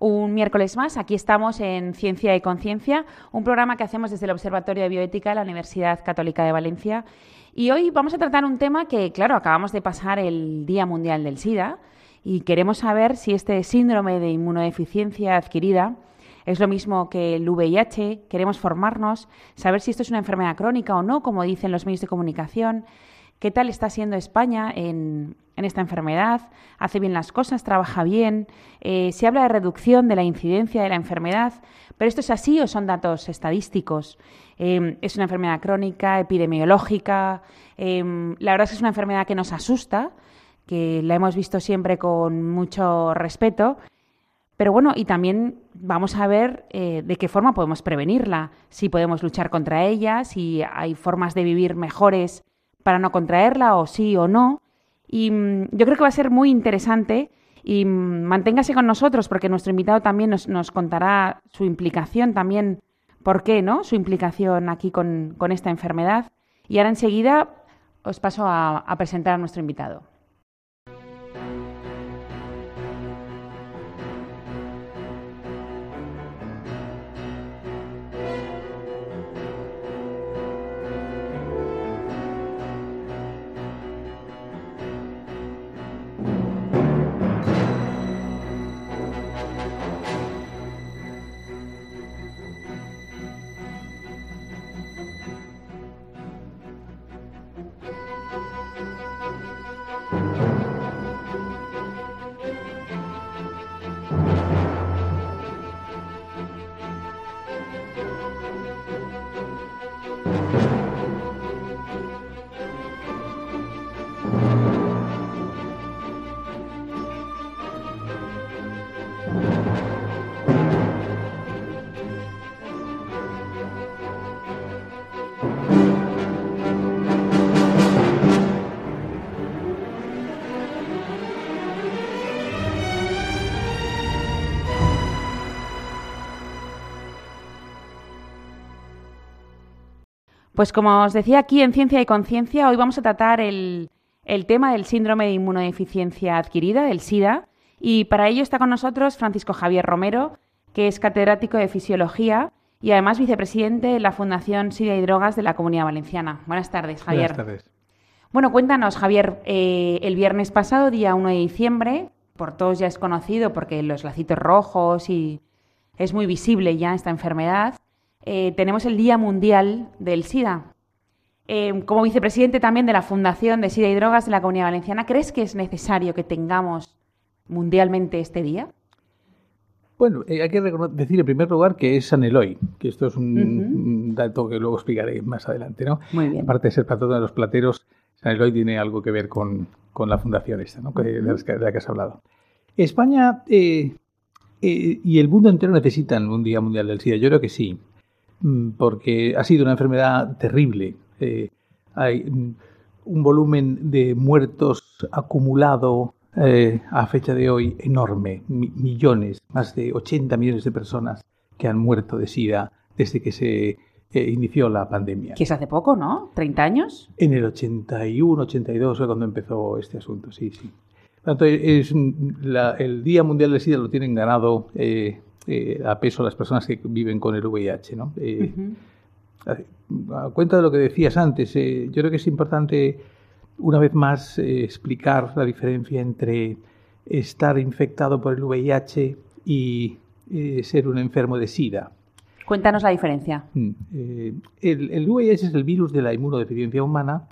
Un miércoles más, aquí estamos en Ciencia y Conciencia, un programa que hacemos desde el Observatorio de Bioética de la Universidad Católica de Valencia. Y hoy vamos a tratar un tema que, claro, acabamos de pasar el Día Mundial del SIDA y queremos saber si este síndrome de inmunodeficiencia adquirida es lo mismo que el VIH, queremos formarnos, saber si esto es una enfermedad crónica o no, como dicen los medios de comunicación, qué tal está siendo España en, esta enfermedad, hace bien las cosas, trabaja bien, eh, se habla de reducción de la incidencia de la enfermedad, pero esto es así o son datos estadísticos. Em, es una enfermedad crónica, epidemiológica, em, la verdad es que es una enfermedad que nos asusta, que la hemos visto siempre con mucho respeto. Pero bueno, y también vamos a ver eh, de qué forma podemos prevenirla, si podemos luchar contra ella, si hay formas de vivir mejores para no contraerla o sí o no. Y mm, yo creo que va a ser muy interesante y mm, manténgase con nosotros porque nuestro invitado también nos, contará su implicación también, por qué, ¿no? Su implicación aquí con, esta enfermedad. Y ahora enseguida os paso a presentar a nuestro invitado. Pues como os decía aquí en Ciencia y Conciencia, hoy vamos a tratar el, tema del síndrome de inmunodeficiencia adquirida, del SIDA, y para ello está con nosotros Francisco Javier Romero, que es catedrático de Fisiología y además vicepresidente de la Fundación SIDA y Drogas de la Comunidad Valenciana. Buenas tardes, Javier. Buenas tardes. Bueno, cuéntanos, Javier, eh, el viernes pasado, día 1 de diciembre, por todos ya es conocido porque los lacitos rojos y es muy visible ya esta enfermedad, eh, tenemos el Día Mundial del SIDA. Eh, como vicepresidente también de la Fundación de SIDA y Drogas de la Comunidad Valenciana, ¿crees que es necesario que tengamos mundialmente este día? Bueno, eh, hay que decir en primer lugar que es San Eloy, que esto es un, dato que luego explicaré más adelante, ¿no? Muy bien. Aparte de ser patrón de los plateros, San Eloy tiene algo que ver con, la fundación esta, ¿no? de, la que has hablado. España y el mundo entero necesitan un Día Mundial del SIDA. Yo creo que sí. Mm, porque ha sido una enfermedad terrible. Eh, hay un volumen de muertos acumulado eh, a fecha de hoy enorme, millones, más de 80 millones de personas que han muerto de SIDA desde que se eh, inició la pandemia. Que es hace poco, ¿no? ¿30 años? En el 81, 82 fue cuando empezó este asunto, sí, sí. es el Día Mundial de SIDA lo tienen ganado eh, a peso a las personas que viven con el VIH. ¿no? Eh, a, cuenta de lo que decías antes, eh, yo creo que es importante una vez más explicar la diferencia entre estar infectado por el VIH y ser un enfermo de SIDA. Cuéntanos la diferencia. Mm, el, VIH es el virus de la inmunodeficiencia humana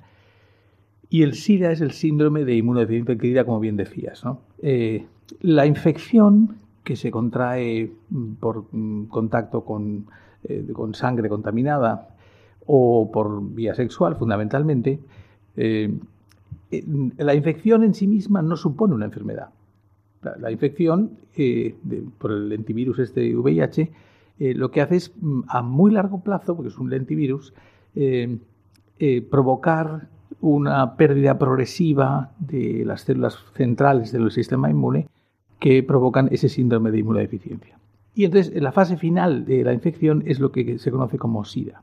y el SIDA es el síndrome de inmunodeficiencia adquirida, como bien decías. ¿no? la infección que se contrae mm, por mm, contacto eh, con, sangre contaminada o por vía sexual, fundamentalmente, eh, la infección en sí misma no supone una enfermedad. La, infección por el lentivirus este VIH lo que hace es mm, a muy largo plazo, porque es un lentivirus, provocar una pérdida progresiva de las células centrales del sistema inmune que provocan ese síndrome de inmunodeficiencia. Y entonces la fase final de la infección es lo que se conoce como SIDA.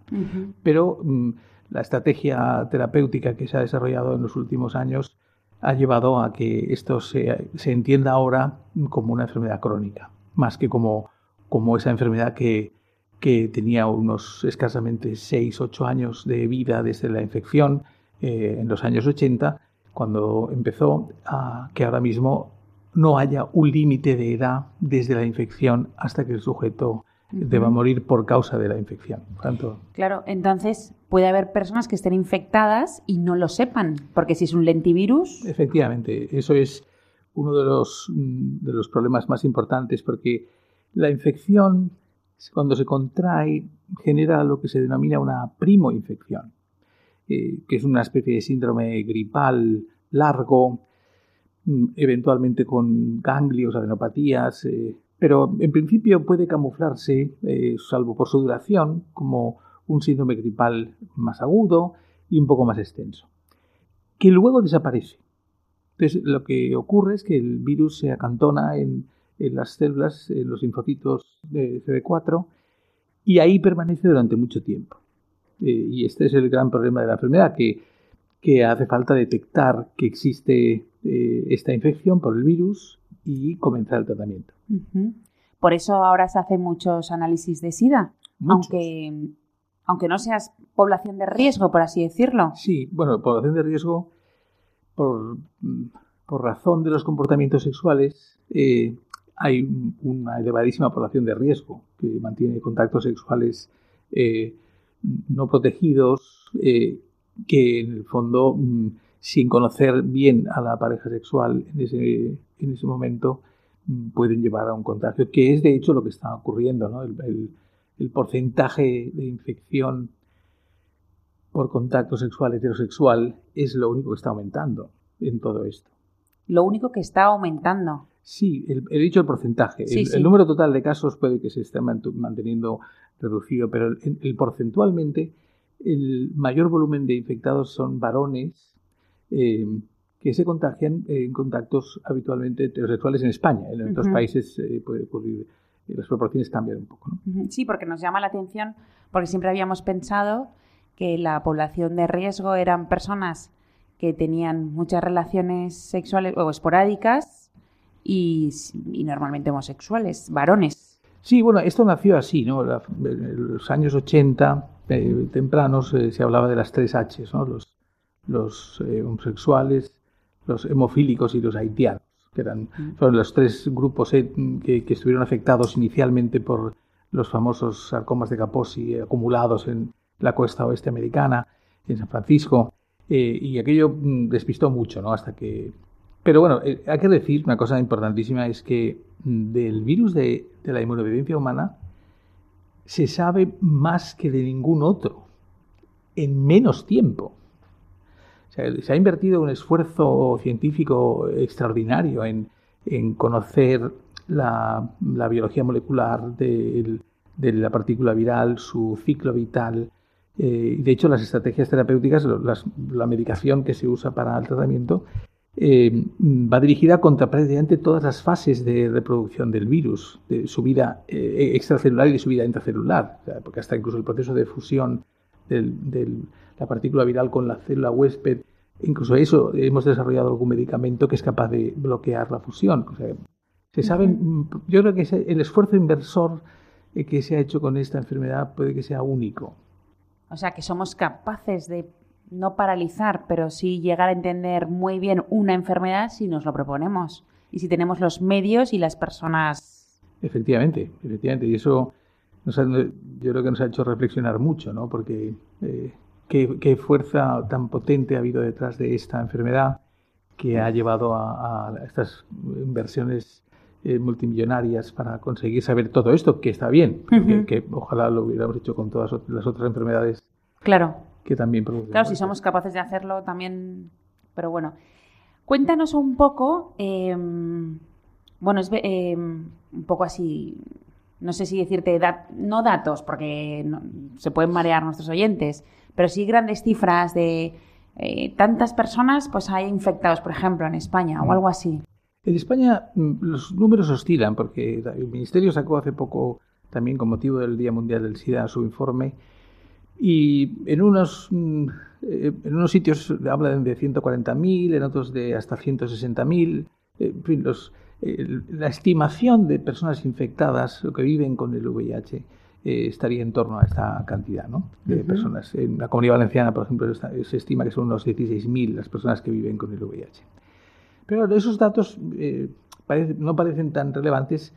Pero mm, la estrategia terapéutica que se ha desarrollado en los últimos años ha llevado a que esto se, entienda ahora como una enfermedad crónica, más que como, como esa enfermedad que, que tenía unos escasamente 6-8 años de vida desde la infección eh, en los años 80, cuando empezó, a que ahora mismo no haya un límite de edad desde la infección hasta que el sujeto deba morir por causa de la infección. Tanto... Claro, entonces puede haber personas que estén infectadas y no lo sepan, porque si es un lentivirus. Efectivamente, eso es uno de los, de los problemas más importantes, porque la infección, cuando se contrae, genera lo que se denomina una primoinfección. Eh, que es una especie de síndrome gripal largo, mm, eventualmente con ganglios, adenopatías, eh, pero en principio puede camuflarse, eh, salvo por su duración, como un síndrome gripal más agudo y un poco más extenso, que luego desaparece. Entonces, lo que ocurre es que el virus se acantona en, las células, en los linfocitos de CD4, y ahí permanece durante mucho tiempo. Eh, y este es el gran problema de la enfermedad, que hace falta detectar que existe eh, esta infección por el virus y comenzar el tratamiento. Por eso ahora se hacen muchos análisis de SIDA, aunque aunque no seas población de riesgo, por así decirlo. Sí, bueno, población de riesgo por, por razón de los comportamientos sexuales. Eh, hay una elevadísima población de riesgo que mantiene contactos sexuales no protegidos eh, que en el fondo, mm, sin conocer bien a la pareja sexual en ese, en ese momento, mm, pueden llevar a un contagio, que es de hecho lo que está ocurriendo. ¿no? El, porcentaje de infección por contacto sexual heterosexual es lo único que está aumentando en todo esto. Lo único que está aumentando. Sí, he dicho el porcentaje. el, número total de casos puede que se esté manteniendo reducido, pero el, porcentualmente el mayor volumen de infectados son varones eh, que se contagian en contactos habitualmente heterosexuales en España. En otros países eh, puede ocurrir, eh, las proporciones cambian un poco. Sí, porque nos llama la atención, porque siempre habíamos pensado que la población de riesgo eran personas que tenían muchas relaciones sexuales o esporádicas y, y normalmente homosexuales, varones. Sí, bueno, esto nació así, ¿no? En los años 80 eh, tempranos eh, se hablaba de las tres H, ¿no? Los, los eh, homosexuales, los hemofílicos y los haitianos, que eran mm. fueron los tres grupos que, estuvieron afectados inicialmente por los famosos sarcomas de Kaposi acumulados en la costa oeste americana, en San Francisco, y aquello mm, despistó mucho, ¿no? Hasta que pero bueno, eh, hay que decir una cosa importantísima, es que mm, del virus de, la inmunodeficiencia humana se sabe más que de ningún otro, en menos tiempo. Se ha invertido un esfuerzo científico extraordinario en, conocer la, biología molecular de, la partícula viral, su ciclo vital. Eh, de hecho, las estrategias terapéuticas, la medicación que se usa para el tratamiento, eh, va dirigida contra prácticamente todas las fases de reproducción del virus, de su vida eh, extracelular y de su vida intracelular, porque hasta incluso el proceso de fusión de la partícula viral con la célula huésped, incluso eso hemos desarrollado algún medicamento que es capaz de bloquear la fusión. se saben, yo creo que el esfuerzo inversor eh, que se ha hecho con esta enfermedad puede que sea único. O sea, que somos capaces de no paralizar, pero sí llegar a entender muy bien una enfermedad si nos lo proponemos y si tenemos los medios y las personas. Efectivamente, efectivamente. Y eso yo creo que nos ha hecho reflexionar mucho, ¿no? Porque eh, qué, fuerza tan potente ha habido detrás de esta enfermedad que ha llevado a, estas inversiones eh, multimillonarias para conseguir saber todo esto, que está bien, que, ojalá lo hubiéramos hecho con todas las otras enfermedades. Claro que también produce. Claro, si somos capaces de hacerlo también, pero bueno. Cuéntanos un poco em, Bueno, es eh, un poco así, no sé si decirte, no datos, porque se pueden marear nuestros oyentes, pero sí grandes cifras de eh, tantas personas pues hay infectados, por ejemplo, en España o algo así. En España mm, los números oscilan porque el Ministerio sacó hace poco, también con motivo del Día Mundial del SIDA, su informe y en unos, mm, eh, en unos sitios hablan de 140.000, en otros de hasta 160.000. En fin, los, la estimación de personas infectadas o que viven con el VIH eh, estaría en torno a esta cantidad ¿no? de personas. En la comunidad valenciana, por ejemplo, se estima que son unos 16.000 las personas que viven con el VIH. Pero esos datos eh, no parecen tan relevantes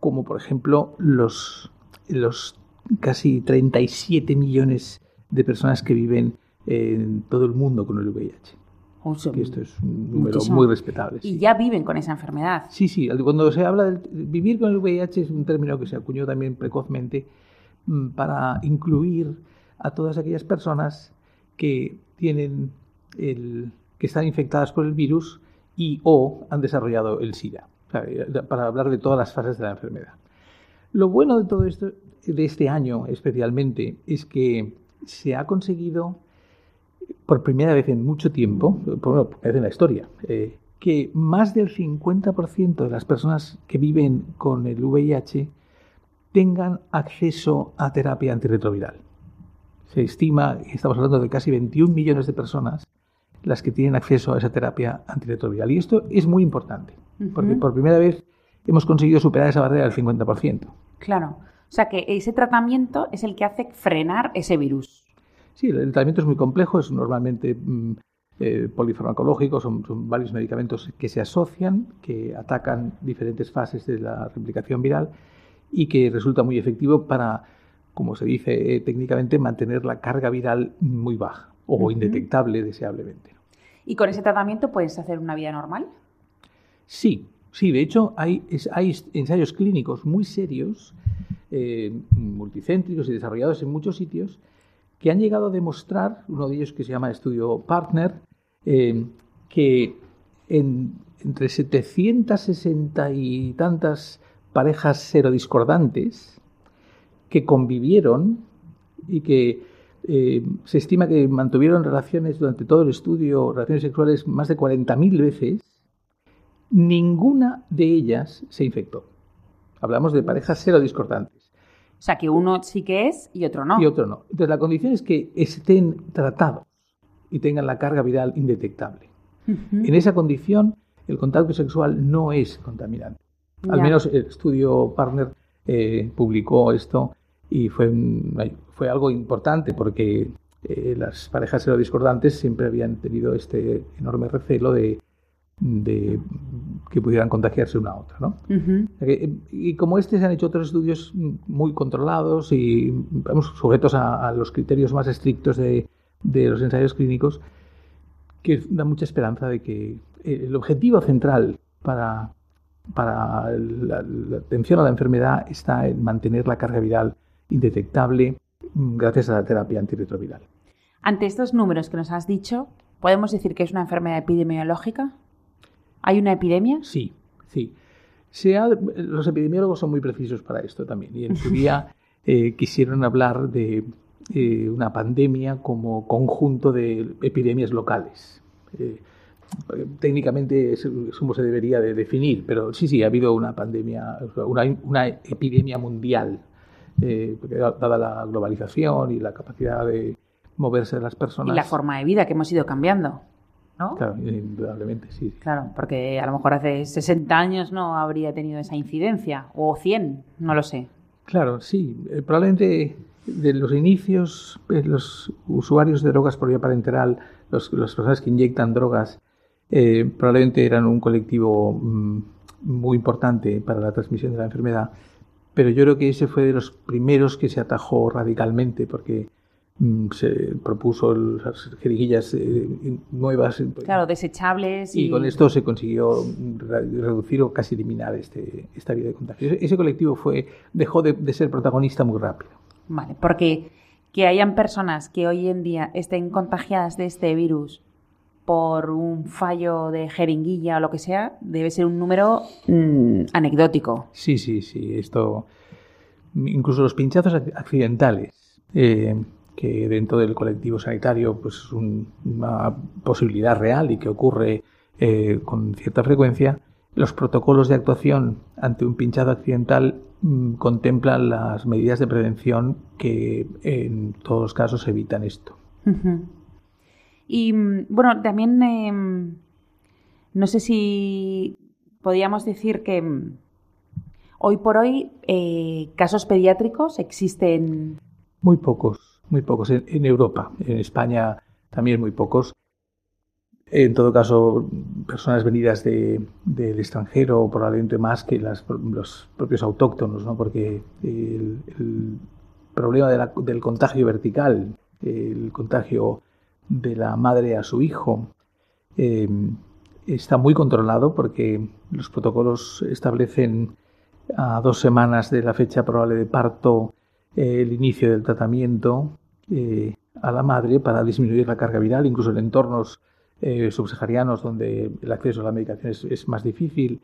como, por ejemplo, los, los casi 37 millones de personas que viven en todo el mundo con el VIH. esto es un número muy respetable. Y ya viven con esa enfermedad. Sí, sí. Cuando se habla de vivir con el VIH es un término que se acuñó también precozmente para incluir a todas aquellas personas que tienen el, que están infectadas por el virus y o han desarrollado el SIDA, para hablar de todas las fases de la enfermedad. Lo bueno de todo esto, de este año especialmente, es que se ha conseguido por primera vez en mucho tiempo, por primera vez en la historia, eh, que más del 50% de las personas que viven con el VIH tengan acceso a terapia antirretroviral. Se estima, y estamos hablando de casi 21 millones de personas, las que tienen acceso a esa terapia antirretroviral. Y esto es muy importante, porque por primera vez hemos conseguido superar esa barrera del 50%. Claro. O sea que ese tratamiento es el que hace frenar ese virus. Sí, el, tratamiento es muy complejo, es normalmente mm, eh, polifarmacológico, son, varios medicamentos que se asocian, que atacan diferentes fases de la replicación viral y que resulta muy efectivo para, como se dice eh, técnicamente, mantener la carga viral muy baja o indetectable deseablemente. ¿Y con ese tratamiento puedes hacer una vida normal? Sí, sí, de hecho hay, hay ensayos clínicos muy serios, eh, multicéntricos y desarrollados en muchos sitios, que han llegado a demostrar, uno de ellos que se llama estudio Partner, eh, que en, entre 760 y tantas parejas serodiscordantes que convivieron y que eh, se estima que mantuvieron relaciones durante todo el estudio, relaciones sexuales más de 40.000 veces, ninguna de ellas se infectó. Hablamos de parejas serodiscordantes. O sea, que uno sí que es y otro no. Y otro no. Entonces, la condición es que estén tratados y tengan la carga viral indetectable. En esa condición, el contacto sexual no es contaminante. Al menos el estudio Partner eh, publicó esto y fue, fue algo importante porque eh, las parejas serodiscordantes siempre habían tenido este enorme recelo de, que pudieran contagiarse una a otra. ¿no? Y como este se han hecho otros estudios muy controlados y vamos, sujetos a, los criterios más estrictos de, de, los ensayos clínicos, que da mucha esperanza de que el objetivo central para para la, atención a la enfermedad está en mantener la carga viral indetectable mm, gracias a la terapia antirretroviral. Ante estos números que nos has dicho, ¿podemos decir que es una enfermedad epidemiológica? ¿Hay una epidemia? Sí, sí. los epidemiólogos son muy precisos para esto también y en su día eh, quisieron hablar de eh, una pandemia como conjunto de epidemias locales. Eh, técnicamente es, como se debería de definir, pero sí, sí, ha habido una pandemia, una, epidemia mundial, eh, dada la globalización y la capacidad de moverse de las personas. Y la forma de vida que hemos ido cambiando. ¿No? Claro, indudablemente, sí. Claro, porque a lo mejor hace 60 años no habría tenido esa incidencia, o 100, no lo sé. Claro, sí. Eh, probablemente de los inicios, eh, los usuarios de drogas por vía parenteral, los, las personas que inyectan drogas, eh, probablemente eran un colectivo mm, muy importante para la transmisión de la enfermedad, pero yo creo que ese fue de los primeros que se atajó radicalmente porque mm, se propuso las jeringuillas eh, nuevas. Eh, claro, desechables. Y... con esto se consiguió reducir o casi eliminar este, esta vía de contagio. Ese, colectivo fue, dejó de, de ser protagonista muy rápido. Vale, porque que hayan personas que hoy en día estén contagiadas de este virus por un fallo de jeringuilla o lo que sea, debe ser un número mm, anecdótico. Sí, sí, sí. Esto, incluso los pinchazos accidentales, eh, que dentro del colectivo sanitario pues es una posibilidad real y que ocurre eh, con cierta frecuencia, los protocolos de actuación ante un pinchado accidental mm, contemplan las medidas de prevención que en todos los casos evitan esto. Y mm, bueno, también em, no sé si podríamos decir que mm, hoy por hoy eh, casos pediátricos existen. Muy pocos, muy pocos. En, Europa, en España también muy pocos. En todo caso, personas venidas de, del extranjero, probablemente más que las, los propios autóctonos, ¿no? porque el, problema del contagio vertical, el contagio de la madre a su hijo eh, está muy controlado porque los protocolos establecen a dos semanas de la fecha probable de parto eh, el inicio del tratamiento eh, a la madre para disminuir la carga viral, incluso en entornos subsaharianos donde el acceso a la medicación es, más difícil.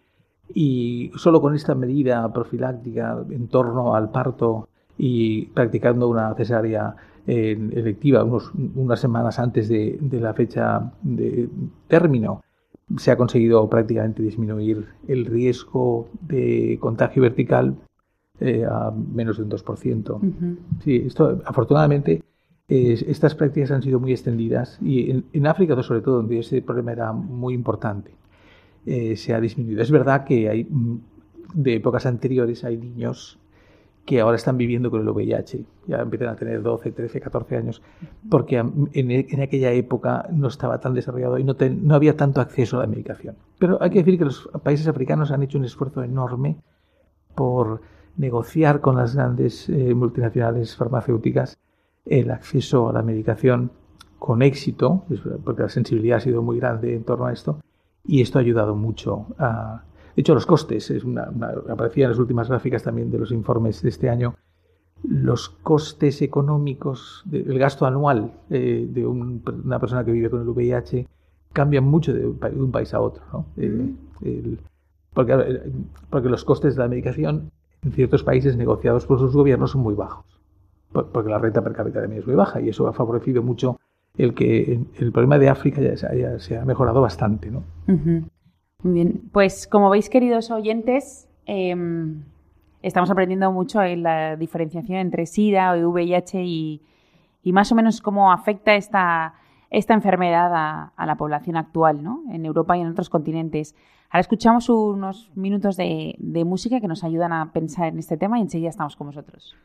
Y solo con esta medida profiláctica en torno al parto y practicando una cesárea electiva unos, unas semanas antes de, la fecha de término, se ha conseguido prácticamente disminuir el riesgo de contagio vertical eh, a menos de un 2%. Sí, esto afortunadamente estas prácticas han sido muy extendidas y en, África sobre todo donde ese problema era muy importante eh, se ha disminuido. Es verdad que hay de épocas anteriores hay niños que ahora están viviendo con el VIH, ya empiezan a tener 12, 13, 14 años, porque en, aquella época no estaba tan desarrollado y no, no, había tanto acceso a la medicación. Pero hay que decir que los países africanos han hecho un esfuerzo enorme por negociar con las grandes eh, multinacionales farmacéuticas el acceso a la medicación con éxito, porque la sensibilidad ha sido muy grande en torno a esto, y esto ha ayudado mucho a, de hecho, los costes, es una, aparecía en las últimas gráficas también de los informes de este año, los costes económicos, del gasto anual eh, de una persona que vive con el VIH cambian mucho de, un país a otro. Eh, porque, eh, porque los costes de la medicación en ciertos países negociados por sus gobiernos son muy bajos, porque la renta per cápita también es muy baja y eso ha favorecido mucho el que el problema de África ya se, ha mejorado bastante. ¿no? Muy bien, pues como veis, queridos oyentes, em, estamos aprendiendo mucho en la diferenciación entre SIDA o VIH y, más o menos cómo afecta esta, esta enfermedad a, la población actual, ¿no? En Europa y en otros continentes. Ahora escuchamos unos minutos de, de música que nos ayudan a pensar en este tema y enseguida estamos con vosotros.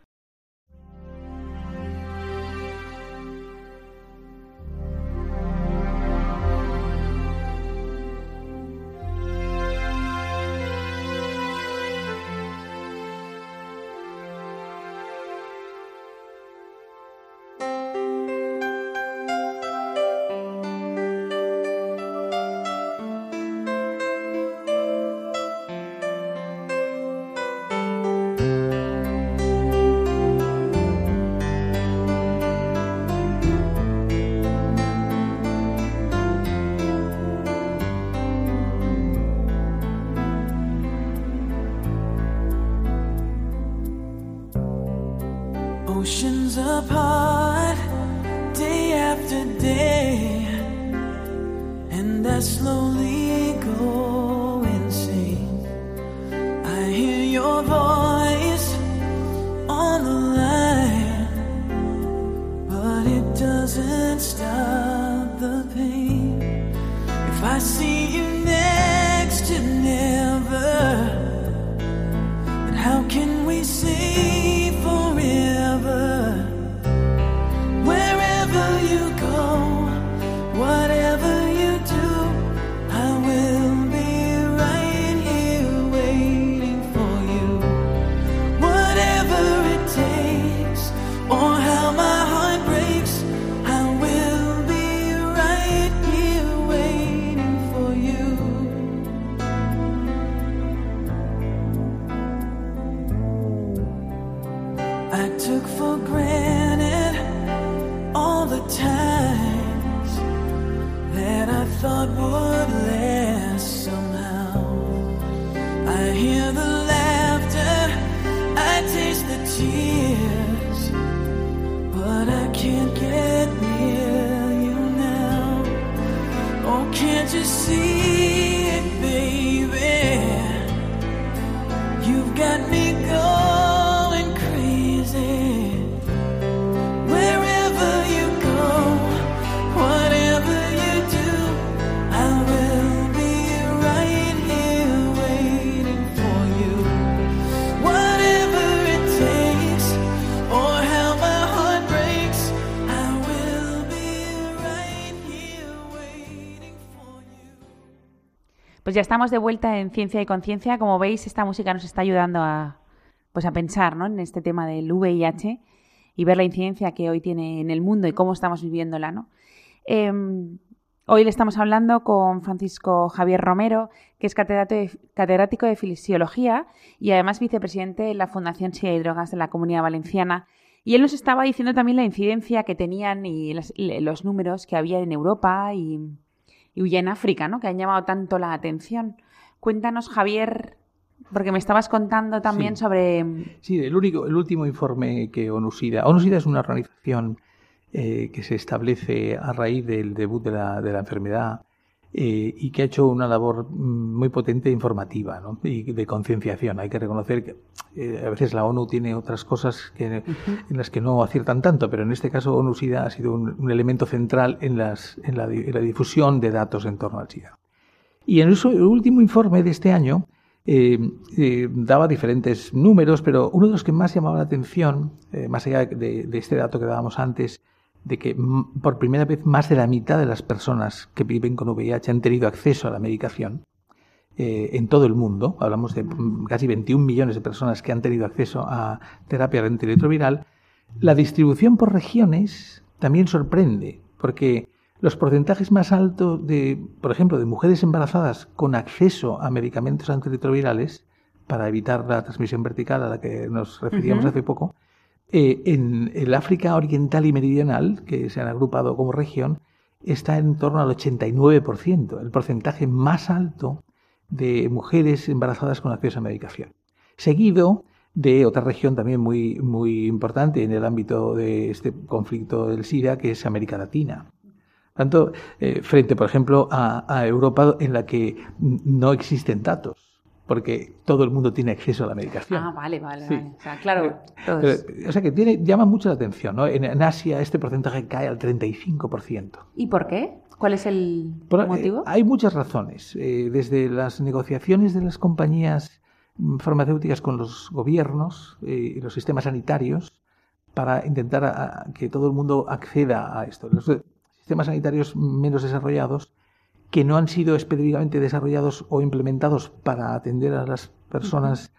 I took for granted all the times that I thought would last somehow. I hear the laughter, I taste the tears, but I can't get near you now. Oh, can't you see it, baby? You've got me. Pues ya estamos de vuelta en Ciencia y Conciencia. Como veis, esta música nos está ayudando a, pues a pensar ¿no? en este tema del VIH y ver la incidencia que hoy tiene en el mundo y cómo estamos viviéndola. ¿no? Em, hoy le estamos hablando con Francisco Javier Romero, que es catedrático de, Fisiología y además vicepresidente de la Fundación SIDA y Drogas de la Comunidad Valenciana. Y él nos estaba diciendo también la incidencia que tenían y los números que había en Europa y, y en África, ¿no? Que han llamado tanto la atención. Cuéntanos, Javier, porque me estabas contando también Sí. sobre... Sí, el, único, el último informe que ONUSIDA. ONUSIDA es una organización eh, que se establece a raíz del debut de la, de la enfermedad eh, y que ha hecho una labor mm, muy potente informativa ¿no? y de concienciación. Hay que reconocer que eh, a veces la ONU tiene otras cosas que, en las que no aciertan tanto, pero en este caso ONUSIDA ha sido un, un elemento central en, las, en, la, di- en la difusión de datos en torno al SIDA. Y en eso, el último informe de este año eh, eh, daba diferentes números, pero uno de los que más llamaba la atención, eh, más allá de, de este dato que dábamos antes, de que por primera vez más de la mitad de las personas que viven con VIH han tenido acceso a la medicación eh, en todo el mundo. Hablamos de mm, casi 21 millones de personas que han tenido acceso a terapia antirretroviral. La distribución por regiones también sorprende, porque los porcentajes más altos de, por ejemplo, de mujeres embarazadas con acceso a medicamentos antirretrovirales para evitar la transmisión vertical a la que nos referíamos hace poco, eh, en el África Oriental y Meridional, que se han agrupado como región, está en torno al 89%, el porcentaje más alto de mujeres embarazadas con acceso a medicación. Seguido de otra región también muy, muy importante en el ámbito de este conflicto del SIDA, que es América Latina. Tanto eh, frente, por ejemplo, a, Europa, en la que no existen datos, porque todo el mundo tiene acceso a la medicación. Ah, vale, vale, Sí. vale. O sea, claro, Pero, todos. o sea que tiene, llama mucho la atención. ¿no? En, en Asia este porcentaje cae al 35%. ¿Y por qué? ¿Cuál es el eh, motivo? hay muchas razones. Eh, desde las negociaciones de las compañías farmacéuticas con los gobiernos eh, y los sistemas sanitarios para intentar a- a que todo el mundo acceda a esto. Los eh, sistemas sanitarios menos desarrollados que no han sido específicamente desarrollados o implementados para atender a las personas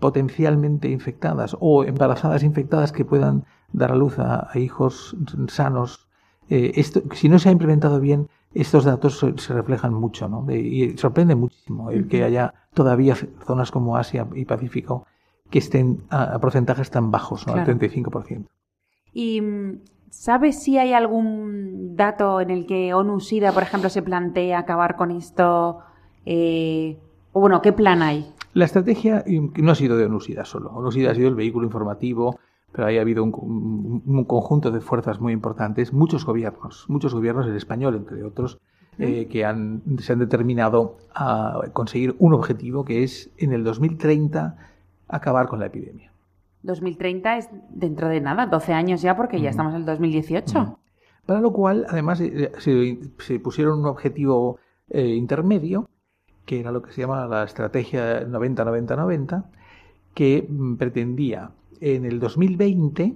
potencialmente infectadas o embarazadas infectadas que puedan dar a luz a, a hijos sanos. Eh, esto, si no se ha implementado bien, estos datos se, se reflejan mucho ¿no? De- y sorprende muchísimo el que haya todavía zonas como Asia y Pacífico que estén a, a porcentajes tan bajos, ¿no? Claro. al 35%. ¿Y mm, sabes si hay algún dato en el que ONU-SIDA, por ejemplo, se plantea acabar con esto? Eh, o bueno, ¿qué plan hay? La estrategia no ha sido de ONUSIDA solo. ONUSIDA ha sido el vehículo informativo, pero ahí ha habido un, un- un conjunto de fuerzas muy importantes, muchos gobiernos, muchos gobiernos, el español entre otros, eh, que han, se han determinado a conseguir un objetivo que es en el 2030 acabar con la epidemia. 2030 es dentro de nada, 12 años ya, porque ya estamos en el 2018. Para lo cual, además, eh, se, se pusieron un objetivo eh, intermedio, que era lo que se llama la estrategia 90-90-90, que mm, pretendía en el 2020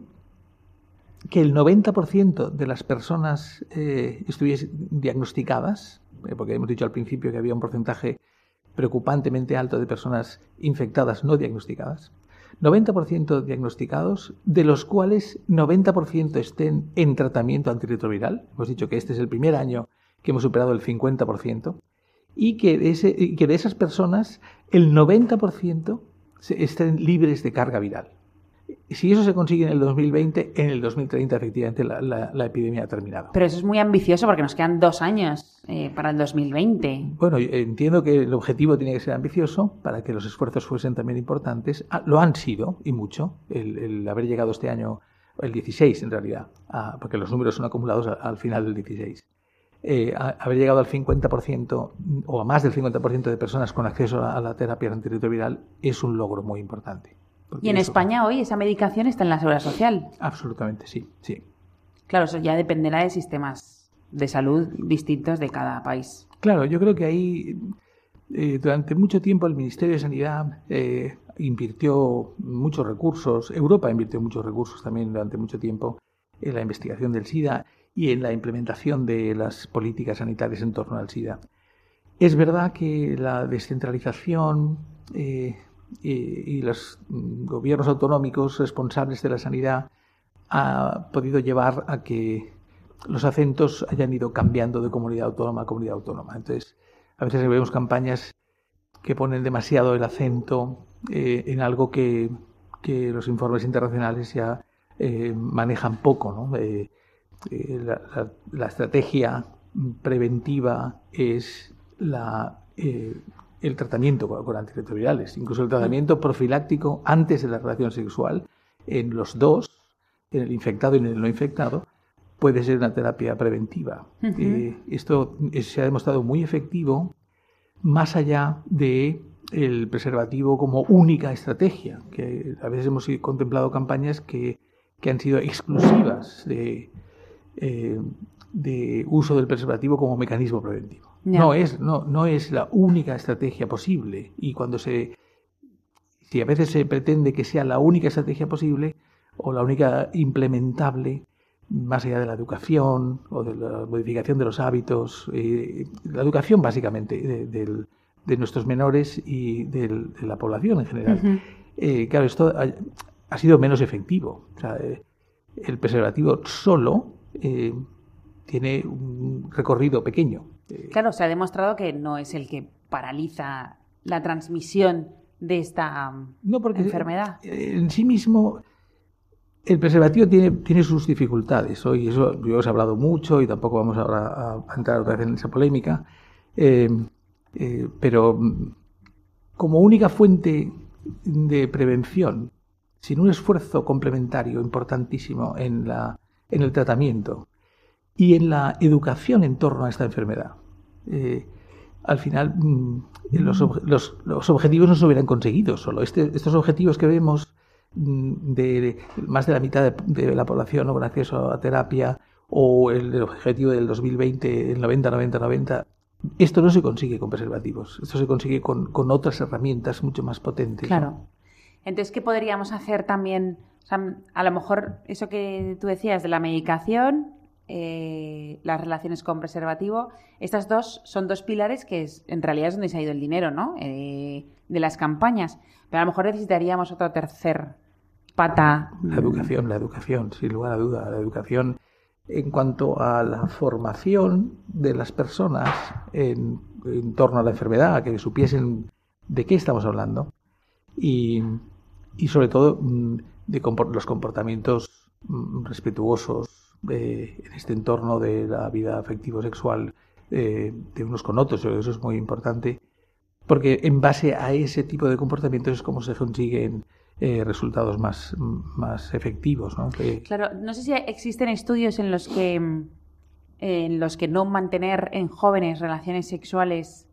que el 90% de las personas eh, estuviesen diagnosticadas, eh, porque hemos dicho al principio que había un porcentaje preocupantemente alto de personas infectadas no diagnosticadas, 90% diagnosticados, de los cuales 90% estén en tratamiento antirretroviral. Hemos dicho que este es el primer año que hemos superado el 50%, y que de, que de esas personas el 90% se- estén libres de carga viral. Si eso se consigue en el 2020, en el 2030 efectivamente la, la- la epidemia ha terminado. Pero eso es muy ambicioso porque nos quedan dos años eh, para el 2020. Bueno, entiendo que el objetivo tiene que ser ambicioso para que los esfuerzos fuesen también importantes. Ah, lo han sido, y mucho, el, el haber llegado este año, el 16 en realidad, a- porque los números son acumulados a- al final del 16. Eh, a- haber llegado al 50% o a más del 50% de personas con acceso a, a la terapia antirretroviral es un logro muy importante. Y en eso- España hoy esa medicación está en la seguridad social. Absolutamente, sí, sí. Claro, eso ya dependerá de sistemas de salud distintos de cada país. Claro, yo creo que ahí eh, durante mucho tiempo el Ministerio de Sanidad eh, invirtió muchos recursos, Europa invirtió muchos recursos también durante mucho tiempo en la investigación del SIDA y en la implementación de las políticas sanitarias en torno al SIDA. Es verdad que la descentralización eh, eh, y los gobiernos autonómicos responsables de la sanidad ha podido llevar a que los acentos hayan ido cambiando de comunidad autónoma a comunidad autónoma. Entonces, a veces vemos campañas que ponen demasiado el acento eh, en algo que, que los informes internacionales ya eh, manejan poco. ¿no? Eh, la, la- la estrategia preventiva es la, el tratamiento con, con antirretrovirales, incluso el tratamiento profiláctico antes de la relación sexual en los dos, en el infectado y en el no infectado, puede ser una terapia preventiva. Eh, esto es- se ha demostrado muy efectivo más allá de el preservativo como única estrategia, que a veces hemos contemplado campañas que, que han sido exclusivas de, eh, de uso del preservativo como mecanismo preventivo. No es, no, no es la única estrategia posible y cuando se si a veces se pretende que sea la única estrategia posible o la única implementable, más allá de la educación o de la modificación de los hábitos, eh, la educación básicamente de, del- de nuestros menores y del- de la población en general. Eh, claro, esto ha, ha sido menos efectivo. O sea, eh, el preservativo solo tiene un recorrido pequeño. Eh, Claro, se ha demostrado que no es el que paraliza la transmisión de esta um, No, porque enfermedad. en sí mismo el preservativo tiene, tiene sus dificultades. Hoy eso yo os he hablado mucho y tampoco vamos ahora a, a entrar otra vez en esa polémica. Eh, eh, pero mm, como única fuente de prevención, sin un esfuerzo complementario importantísimo en, la, en el tratamiento y en la educación en torno a esta enfermedad, eh, al final mm, los, los- los objetivos no se hubieran conseguido solo. Este- estos objetivos que vemos mm, de, más de la mitad de, la población no con acceso a terapia o el, objetivo del 2020, el 90-90-90, esto no se consigue con preservativos. Esto se consigue con, con otras herramientas mucho más potentes. ¿no? Claro. Entonces, ¿qué podríamos hacer también? O a lo mejor eso que tú decías de la medicación, eh, las relaciones con preservativo, estas dos son dos pilares que es, en realidad es donde se ha ido el dinero, ¿no? Eh, de las campañas. Pero a lo mejor necesitaríamos otra tercer pata. La educación, la educación, sin lugar a duda, la educación en cuanto a la formación de las personas en, en torno a la enfermedad, que supiesen de qué estamos hablando y, y sobre todo mm, de los comportamientos mm, respetuosos eh, en este entorno de la vida afectivo-sexual eh, de unos con otros. Eso es muy importante porque en base a ese tipo de comportamientos es como se consiguen eh, resultados más, más efectivos. ¿no? Que- Claro, no sé si existen estudios en los que mm, en los que no mantener en jóvenes relaciones sexuales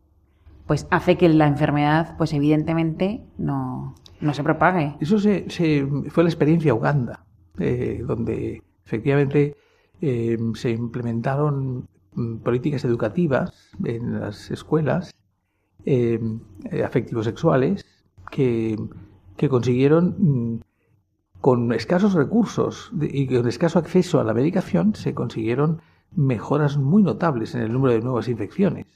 pues hace que la enfermedad pues evidentemente no, no se propague. Eso se, se- fue la experiencia Uganda, eh, donde efectivamente eh, se implementaron mm, políticas educativas en las escuelas eh, eh, afectivo-sexuales que, que consiguieron, mm, con escasos recursos y con escaso acceso a la medicación, se consiguieron mejoras muy notables en el número de nuevas infecciones,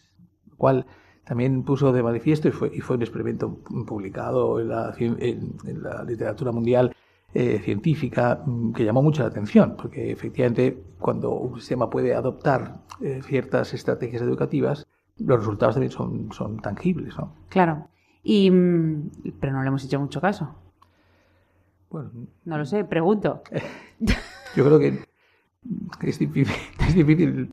lo cual también puso de manifiesto y fue, y fue un experimento publicado en la, en la literatura mundial eh, científica mm, que llamó mucho la atención, porque efectivamente cuando un sistema puede adoptar eh, ciertas estrategias educativas, los resultados también son, son tangibles. ¿no? Claro. Y, mm, pero no le hemos hecho mucho caso. Bueno, No lo sé, pregunto. yo creo que es difícil, es difícil.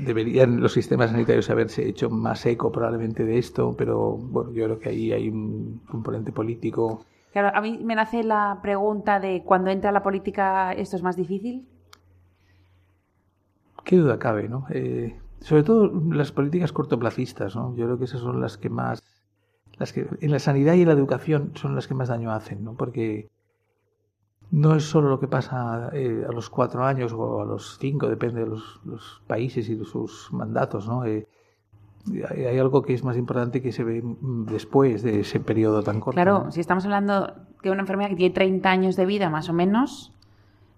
Deberían los sistemas sanitarios haberse hecho más eco probablemente de esto, pero bueno, yo creo que ahí hay un componente político. Claro, a mí me nace la pregunta de cuando entra la política esto es más difícil. Qué duda cabe, ¿no? Eh, sobre todo las políticas cortoplacistas, ¿no? Yo creo que esas son las que más, las que en la sanidad y en la educación son las que más daño hacen, ¿no? Porque no es solo lo que pasa eh, a los cuatro años o a los cinco, depende de los, los países y de sus mandatos, ¿no? Eh, hay, algo que es más importante que se ve después de ese periodo tan corto. Claro, ¿no? si estamos hablando de una enfermedad que tiene 30 años de vida más o menos,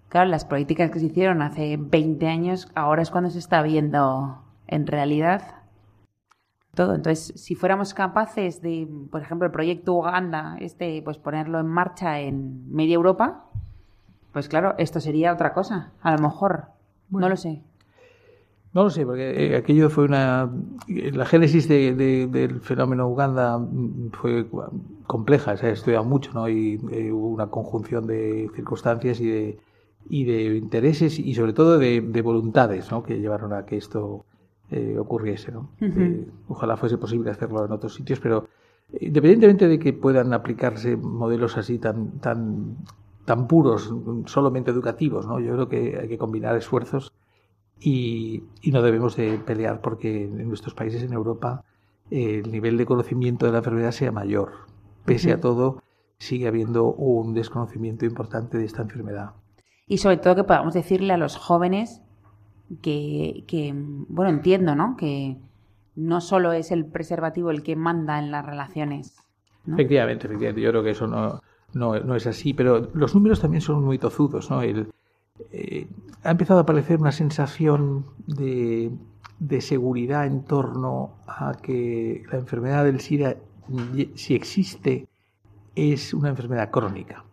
claro, las políticas que se hicieron hace 20 años, ahora es cuando se está viendo en realidad todo. Entonces, si fuéramos capaces de, por ejemplo, el proyecto Uganda, este, pues ponerlo en marcha en media Europa, pues claro, esto sería otra cosa, a lo mejor. No lo sé. No lo sé, porque eh, aquello fue una. La génesis de- de- del fenómeno Uganda mm, fue compleja, se ha estudiado mucho, ¿no? Y eh, hubo una conjunción de circunstancias y de, y de intereses y, sobre todo, de, de voluntades, ¿no? Que llevaron a que esto eh, ocurriese, ¿no? Eh, ojalá fuese posible hacerlo en otros sitios, pero independientemente de que puedan aplicarse modelos así tan, tan, tan puros, mm, solamente educativos, ¿no? Yo creo que hay que combinar esfuerzos y, y no debemos de pelear porque en nuestros países en Europa el nivel de conocimiento de la enfermedad sea mayor. Pese a todo, sigue habiendo un desconocimiento importante de esta enfermedad. Y sobre todo que podamos decirle a los jóvenes que, que, bueno, entiendo, ¿no? Que no solo es el preservativo el que manda en las relaciones. ¿no? Efectivamente, efectivamente. Yo creo que eso no, no, no es así, pero los números también son muy tozudos. ¿no? El, eh, ha empezado a aparecer una sensación de, de seguridad en torno a que la enfermedad del SIDA, y- si existe, es una enfermedad crónica.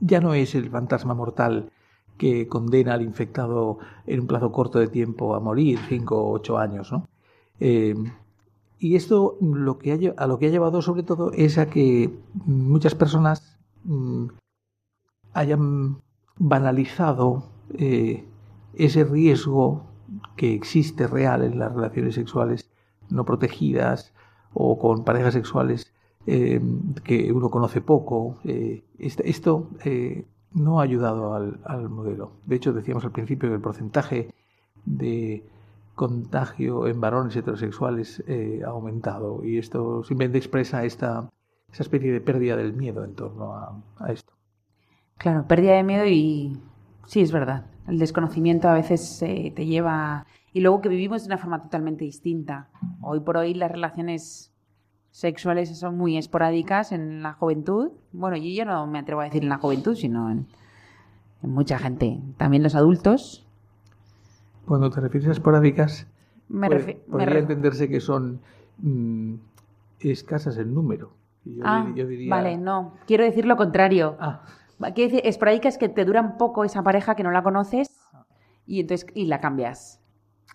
Ya no es el fantasma mortal que condena al infectado en un plazo corto de tiempo a morir, cinco o ocho años, ¿no? Eh, y esto lo que ha a lo que ha llevado sobre todo es a que muchas personas mm, hayan banalizado eh, ese riesgo que existe real en las relaciones sexuales no protegidas o con parejas sexuales eh, que uno conoce poco. eh, est- esto no ha ayudado al, al modelo. De hecho, decíamos al principio que el porcentaje de contagio en varones heterosexuales ha aumentado y esto simplemente expresa esta, esa especie de pérdida del miedo en torno a esto. Claro, pérdida de miedo y sí, es verdad. El desconocimiento a veces eh, te lleva... Y luego que vivimos de una forma totalmente distinta. Hoy por hoy las relaciones sexuales son muy esporádicas en la juventud. Bueno, y yo no me atrevo a decir en la juventud, sino en, en mucha gente. También los adultos. Cuando te refieres a esporádicas, Me puede- refi- me podría entenderse que son mm, escasas el número. Yo, Ah, dir- yo diría... vale, no. Quiero decir lo contrario. Ah, Quiero decir, esporádicas que te duran poco esa pareja que no la conoces y entonces y la cambias.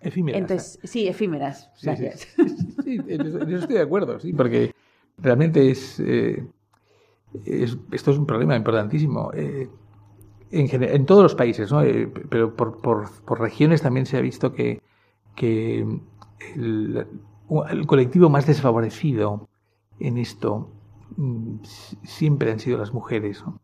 efímeras. Entonces, sí, efímeras. Sí, sí, Gracias. sí, sí, en eso, estoy de acuerdo, sí, porque realmente es, eh, es- esto es un problema importantísimo. eh, en, todos los países, ¿no? Eh, pero por, por- por regiones también se ha visto que, que el, el colectivo más desfavorecido en esto mm, si- siempre han sido las mujeres. ¿no?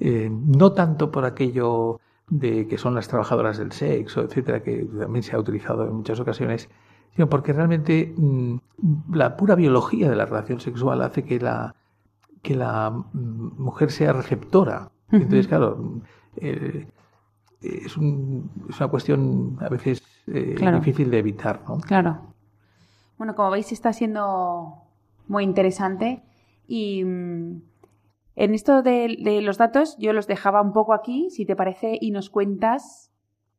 Eh, no tanto por aquello de que son las trabajadoras del sexo, etcétera, que también se ha utilizado en muchas ocasiones, sino porque realmente mm, la pura biología de la relación sexual hace que la, que la mm, mujer sea receptora. Entonces, claro, eh, es, un- es una cuestión a veces eh, Claro. difícil de evitar, ¿no? Claro. Bueno, como veis, está siendo muy interesante. Y mm, en esto de, de los datos, yo los dejaba un poco aquí, si te parece, y nos cuentas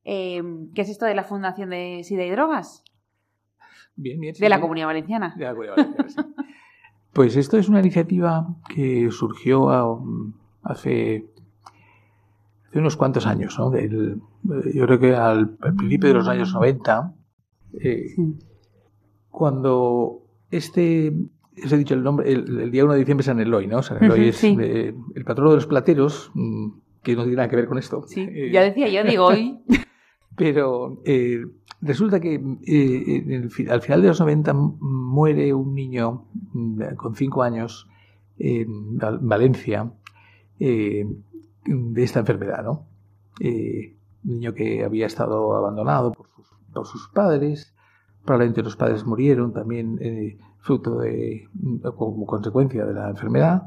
eh, qué es esto de la Fundación de SIDA y Drogas, Bien, bien, sí, de la. Comunidad Valenciana. De la Comunidad Valenciana, sí. Pues esto es una iniciativa que surgió a- hace, hace unos cuantos años, ¿no? Del- eh, yo creo que al, al principio de los años 90, eh, Sí. cuando este os he dicho el nombre, el, el día 1 de diciembre es San Eloy, ¿no? San Eloy es sí. eh, el patrono de los plateros, mm, que no tiene nada que ver con esto. Sí, Eh, ya decía yo, digo hoy. Pero eh, resulta que eh, en el fi- al final de los 90 m- muere un niño mm, con 5 años en Val- Valencia eh, de esta enfermedad, ¿no? Eh, un niño que había estado abandonado por sus, por sus padres, probablemente los padres murieron también eh, fruto de, como consecuencia de la enfermedad.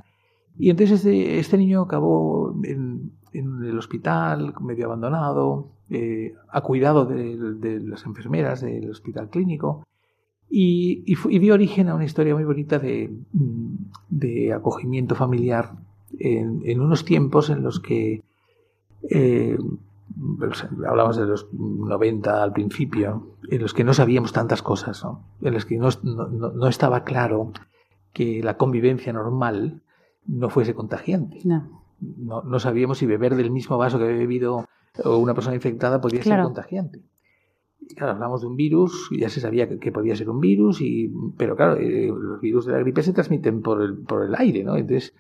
Y entonces este, este niño acabó en, en el hospital, medio abandonado, eh, a cuidado de, de las enfermeras del hospital clínico, y, y y dio origen a una historia muy bonita de, mm, de acogimiento familiar en, en unos tiempos en los que eh, hablamos de los 90 al principio, en los que no sabíamos tantas cosas, ¿no? en los que no, no- no- estaba claro que la convivencia normal no fuese contagiante. No. No, no sabíamos si beber del mismo vaso que había bebido una persona infectada podía Claro. ser contagiante. Y claro, hablamos de un virus, ya se sabía que, que podía ser un virus, y, pero claro, eh, los virus de la gripe se transmiten por el, por el aire, ¿no? Entonces,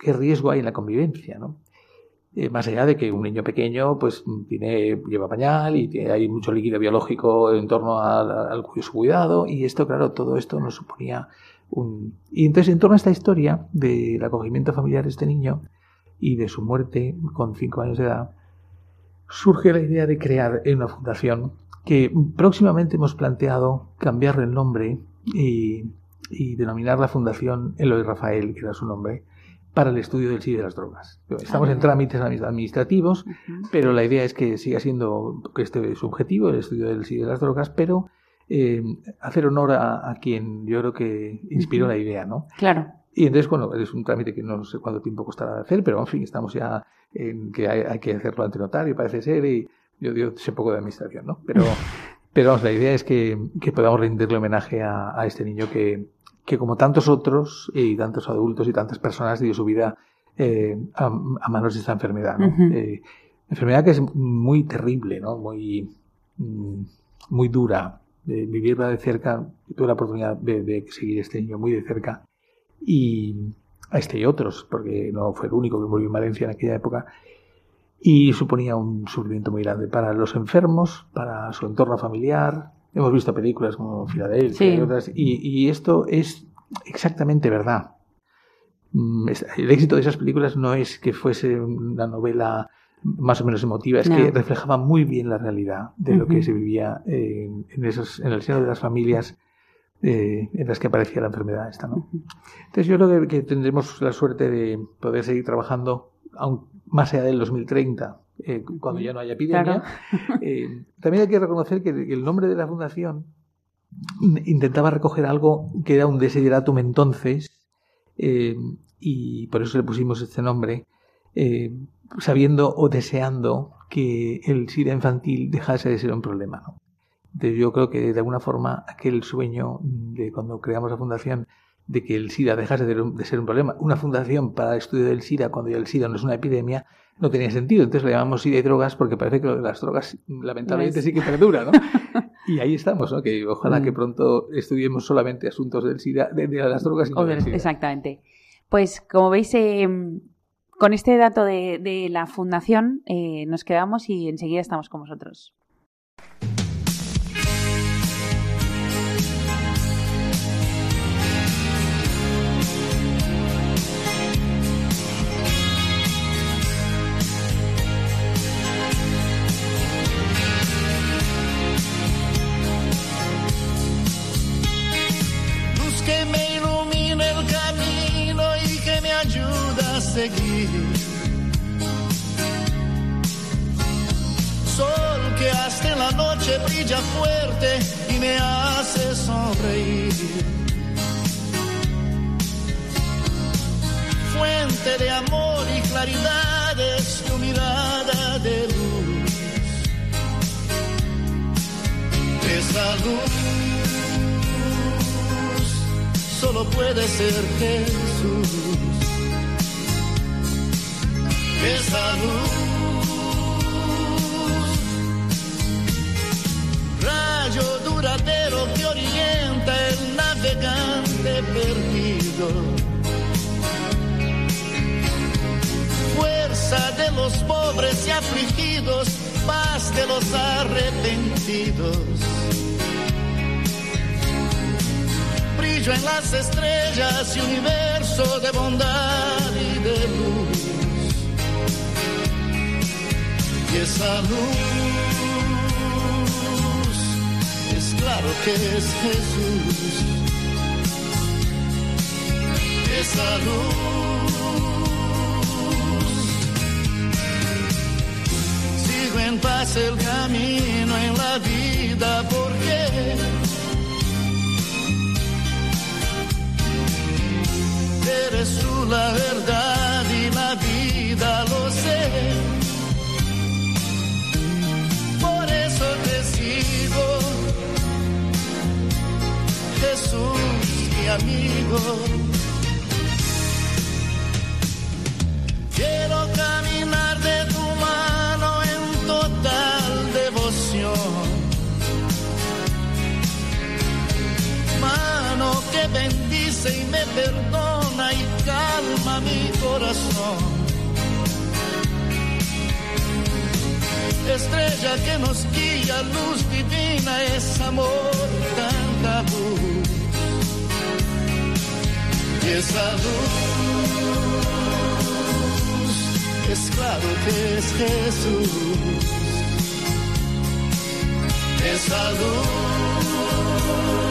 ¿qué riesgo hay en la convivencia, no? Eh, más allá de que un niño pequeño pues tiene, lleva pañal y hay mucho líquido biológico en torno al, su cuidado y esto, claro, todo esto nos suponía un... Y entonces en torno a esta historia del acogimiento familiar de este niño y de su muerte con cinco años de edad, surge la idea de crear una fundación que próximamente hemos planteado cambiarle el nombre y, y denominar la fundación Eloy Rafael, que era su nombre, para el estudio del SIDA y de las drogas. Estamos Ah. en trámites administrativos, Ujú. pero la idea es que siga siendo que este es su objetivo, el estudio del SIDA y de las drogas, pero eh, hacer honor a, a quien yo creo que inspiró Ujú. la idea, ¿no? Claro. Y entonces, bueno, es un trámite que no sé cuánto tiempo costará hacer, pero en fin, estamos ya en que hay, hay que hacerlo ante notario, parece ser, y yo, yo sé poco de administración, ¿no? Pero, pero vamos, la idea es que, que podamos rendirle homenaje a, a este niño que, que, como tantos otros, y tantos adultos y tantas personas, dio su vida eh, a, a manos de esta enfermedad. Eh, enfermedad que es muy terrible, ¿no? Muy, mm, muy dura. De vivirla de cerca, tuve la oportunidad de, de seguir este niño muy de cerca y a este y otros, porque no fue el único que murió en Valencia en aquella época, y suponía un sufrimiento muy grande para los enfermos, para su entorno familiar. Hemos visto películas como Filadelfia Sí. y otras, y, y esto es exactamente verdad. Mm, El éxito de esas películas no es que fuese una novela más o menos emotiva, es No. que reflejaba muy bien la realidad de lo que se vivía en, en esos, en el seno de las familias eh, en las que aparecía la enfermedad esta, ¿no? Entonces yo creo que, que tendremos la suerte de poder seguir trabajando aún más allá del 2030, eh, cuando ya no haya epidemia. Eh, también hay que reconocer que el nombre de la fundación in- intentaba recoger algo que era un desideratum entonces, eh, y por eso le pusimos este nombre, eh, sabiendo o deseando que el SIDA infantil dejase de ser un problema. ¿no? Entonces yo creo que de alguna forma aquel sueño de cuando creamos la fundación de que el SIDA dejase de, ser un problema, una fundación para el estudio del SIDA cuando ya el SIDA no es una epidemia, no tenía sentido. Entonces le llamamos SIDA y drogas porque parece que lo de las drogas lamentablemente sí que perdura, ¿no? Y ahí estamos, ¿no? Que ojalá Mm. que pronto estudiemos solamente asuntos del SIDA, de, de las drogas y no del- SIDA. exactamente. Pues como veis, eh, con este dato de, de la fundación eh, nos quedamos y enseguida estamos con vosotros. Seguir. Sol que hasta la noche brilla fuerte y me hace sonreír. Fuente de amor y claridad es tu mirada de luz. Esa luz solo puede ser Jesús. Esa luz, rayo duradero que orienta el navegante perdido. Fuerza de los pobres y afligidos, paz de los arrepentidos. Brillo en las estrellas y universo de bondad y de luz. Esa luz es claro que es Jesús. Esa luz. Sigo en paz el camino en la vida porque eres tú la verdad y la vida, lo sé. Jesús, mi amigo. Quiero caminar de tu mano en total devoción. Mano que bendice y me perdona y calma mi corazón. Estrella que nos guía, luz divina, es amor, tanta luz. Y esa luz es claro que es Jesús. Esa luz.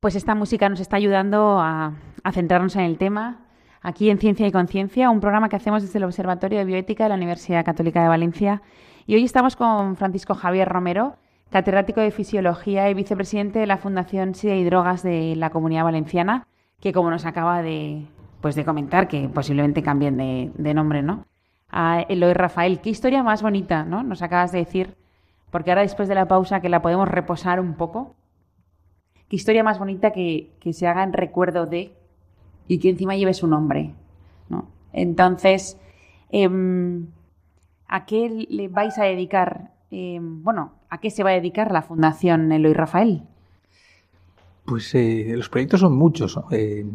Pues esta música nos está ayudando a, centrarnos en el tema. Aquí en Ciencia y Conciencia, un programa que hacemos desde el Observatorio de Bioética de la Universidad Católica de Valencia. Y hoy estamos con Francisco Javier Romero, catedrático de Fisiología y vicepresidente de la Fundación SIDA y Drogas de la Comunidad Valenciana, que como nos acaba de, pues de comentar, que posiblemente cambien de, de nombre, ¿no? A Eloy Rafael, qué historia más bonita, ¿no? Nos acabas de decir, porque ahora después de la pausa que la podemos reposar un poco, qué historia más bonita que, que se haga en recuerdo de y que encima lleve su nombre, ¿no? Entonces, em, ¿a qué le vais a dedicar? em, bueno, ¿a qué se va a dedicar la Fundación Eloy Rafael? Pues eh, los proyectos son muchos. ¿no? Eh,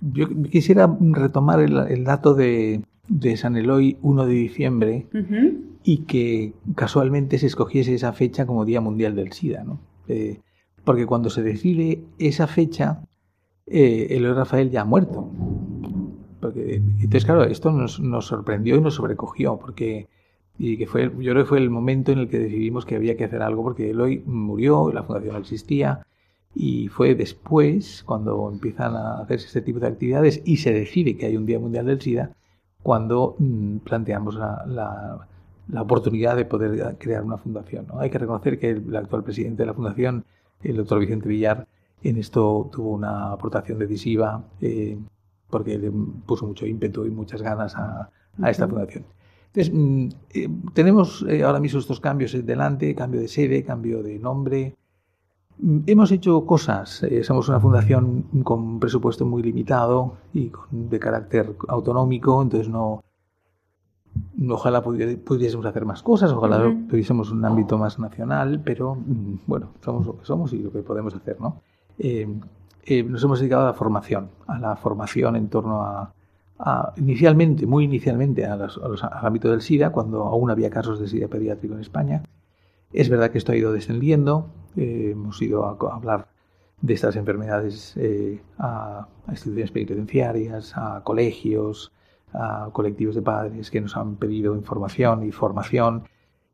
yo quisiera retomar el, el dato de, de San Eloy 1 de diciembre y que casualmente se escogiese esa fecha como Día Mundial del SIDA. ¿no? Eh, porque cuando se decide esa fecha, eh, Eloy Rafael ya ha muerto. Porque, entonces, claro, esto nos, nos sorprendió y nos sobrecogió, porque y que fue, yo creo que fue el momento en el que decidimos que había que hacer algo, porque Eloy murió, la fundación no existía, y fue después, cuando empiezan a hacerse este tipo de actividades y se decide que hay un Día Mundial del SIDA, cuando mm, planteamos la, la- la oportunidad de poder crear una fundación. ¿no? Hay que reconocer que el, actual presidente de la fundación, el doctor Vicente Villar, en esto tuvo una aportación decisiva, eh, porque le puso mucho ímpetu y muchas ganas a, a esta fundación. Entonces, mm, eh, tenemos eh, ahora mismo estos cambios delante, cambio de sede, cambio de nombre. Mm, Hemos hecho cosas, somos una fundación con un presupuesto muy limitado y con- de carácter autonómico, entonces no- ojalá pudi- pudiésemos hacer más cosas, ojalá Ujú. tuviésemos un ámbito más nacional, pero mm, bueno, somos lo que somos y lo que podemos hacer, ¿no? Eh, eh, nos hemos dedicado a la formación, a la formación en torno a, a- inicialmente, muy inicialmente, a los- a los- al ámbito del SIDA, cuando aún había casos de SIDA pediátrico en España. Es verdad que esto ha ido descendiendo, eh, hemos ido a, a hablar de estas enfermedades eh, a, a instituciones penitenciarias, a colegios, a colectivos de padres que nos han pedido información y formación.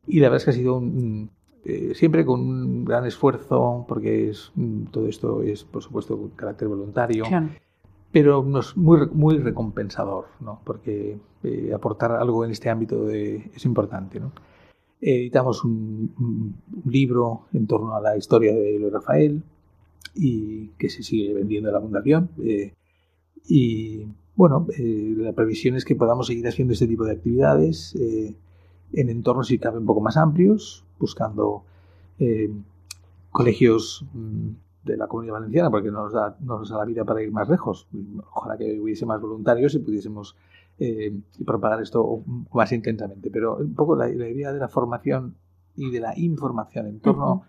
Y la verdad es que ha sido un- eh, siempre con un gran esfuerzo, porque es, todo esto es, por supuesto, con carácter voluntario Claro. pero nos, muy, muy recompensador, ¿no? porque eh, aportar algo en este ámbito de- es importante. ¿no? Editamos un, un- libro en torno a la historia de Eloy Rafael y que se sigue vendiendo en la fundación. eh, y bueno, eh, la previsión es que podamos seguir haciendo este tipo de actividades eh, en entornos, si cabe, un poco más amplios, buscando eh, colegios mm, de la comunidad valenciana, porque no nos, da, no nos da la vida para ir más lejos. Ojalá que hubiese más voluntarios y pudiésemos eh, propagar esto más intensamente. Pero un poco la, la idea de la formación y de la información en torno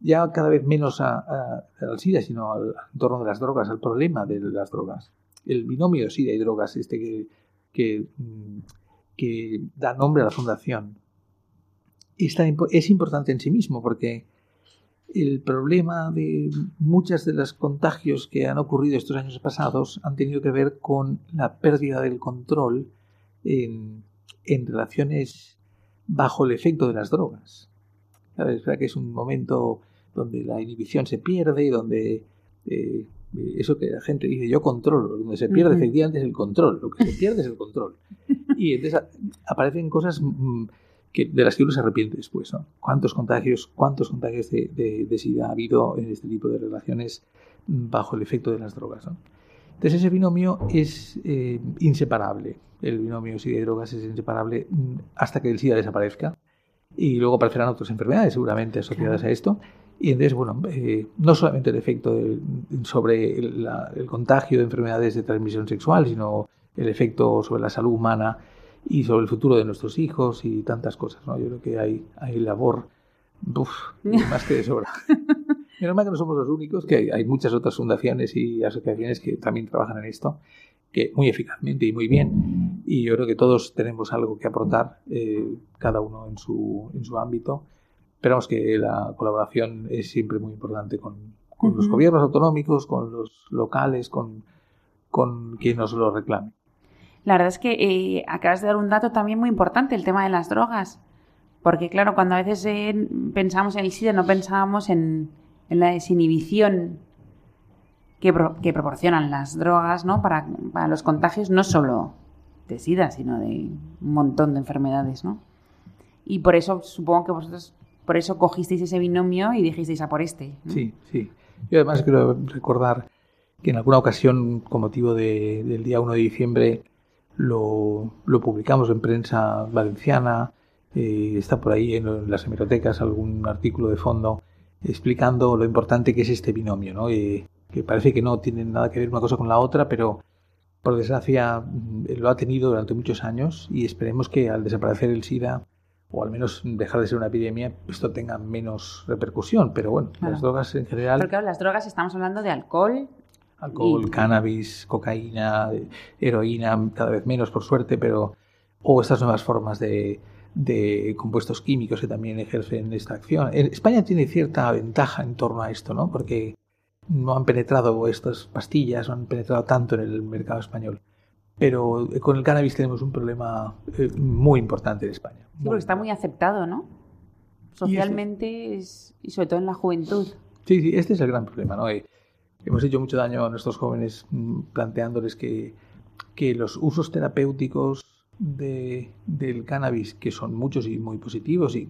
ya cada vez menos a, a- al SIDA, sino al en torno de las drogas, al problema de las drogas. El binomio SIDA y drogas, este que, mm, que da nombre a la fundación, es, tan impo- es importante en sí mismo porque el problema de muchos de los contagios que han ocurrido estos años pasados han tenido que ver con la pérdida del control en, en relaciones bajo el efecto de las drogas. Es verdad que es un momento donde la inhibición se pierde, donde eh, eso que la gente dice yo controlo, donde se pierde Ujú. efectivamente es el control, lo que se pierde es el control. Y entonces aparecen cosas mm, que, de las que uno se arrepiente después. ¿no? ¿Cuántos contagios, cuántos contagios de, de- de SIDA ha habido en este tipo de relaciones mm, bajo el efecto de las drogas? ¿no? Entonces ese binomio es eh, inseparable. El binomio SIDA y drogas es inseparable mm, hasta que el SIDA desaparezca. Y luego aparecerán otras enfermedades seguramente asociadas a esto. Y entonces, bueno, eh, no solamente el efecto del- sobre el, la- el contagio de enfermedades de transmisión sexual, sino el efecto sobre la salud humana y sobre el futuro de nuestros hijos y tantas cosas. ¿no? Yo creo que hay, hay labor uf, más que de sobra. Menos mal que no somos los únicos, que hay, hay muchas otras fundaciones y asociaciones que también trabajan en esto, que muy eficazmente y muy bien. Y yo creo que todos tenemos algo que aportar, eh, cada uno en su, en su ámbito. Esperamos que la colaboración es siempre muy importante con, con los Ujú. gobiernos autonómicos, con los locales, con, con quien nos lo reclame. La verdad es que eh, acabas de dar un dato también muy importante, el tema de las drogas. Porque, claro, cuando a veces eh, pensamos en el SIDA, no pensábamos en, en la desinhibición que, pro- que proporcionan las drogas ¿no? para, para los contagios, no solo de SIDA, sino de un montón de enfermedades. ¿no? Y por eso, supongo que vosotros, por eso cogisteis ese binomio y dijisteis a por este. Sí, sí. Yo además quiero recordar que en alguna ocasión, con motivo de- del día 1 de diciembre, lo, lo publicamos en prensa valenciana. eh, está por ahí en las hemerotecas algún artículo de fondo explicando lo importante que es este binomio, ¿no? Eh, que parece que no tienen nada que ver una cosa con la otra, pero por desgracia lo ha tenido durante muchos años y esperemos que al desaparecer el SIDA o al menos dejar de ser una epidemia, esto tenga menos repercusión. Pero bueno, Claro. las drogas en general, Porque claro, las drogas estamos hablando de alcohol, alcohol, y- cannabis, cocaína, heroína, cada vez menos por suerte, pero o estas nuevas formas de, de compuestos químicos que también ejercen esta acción. En España tiene cierta ventaja en torno a esto, ¿no? Porque no han penetrado estas pastillas, no han penetrado tanto en el mercado español. Pero con el cannabis tenemos un problema eh, muy importante en España. Sí, porque está muy aceptado, ¿no? Socialmente es- y sobre todo en la juventud. Sí, sí, este es el gran problema, ¿no? Eh, hemos hecho mucho daño a nuestros jóvenes mm, planteándoles que, que los usos terapéuticos de, del cannabis, que son muchos y muy positivos, y,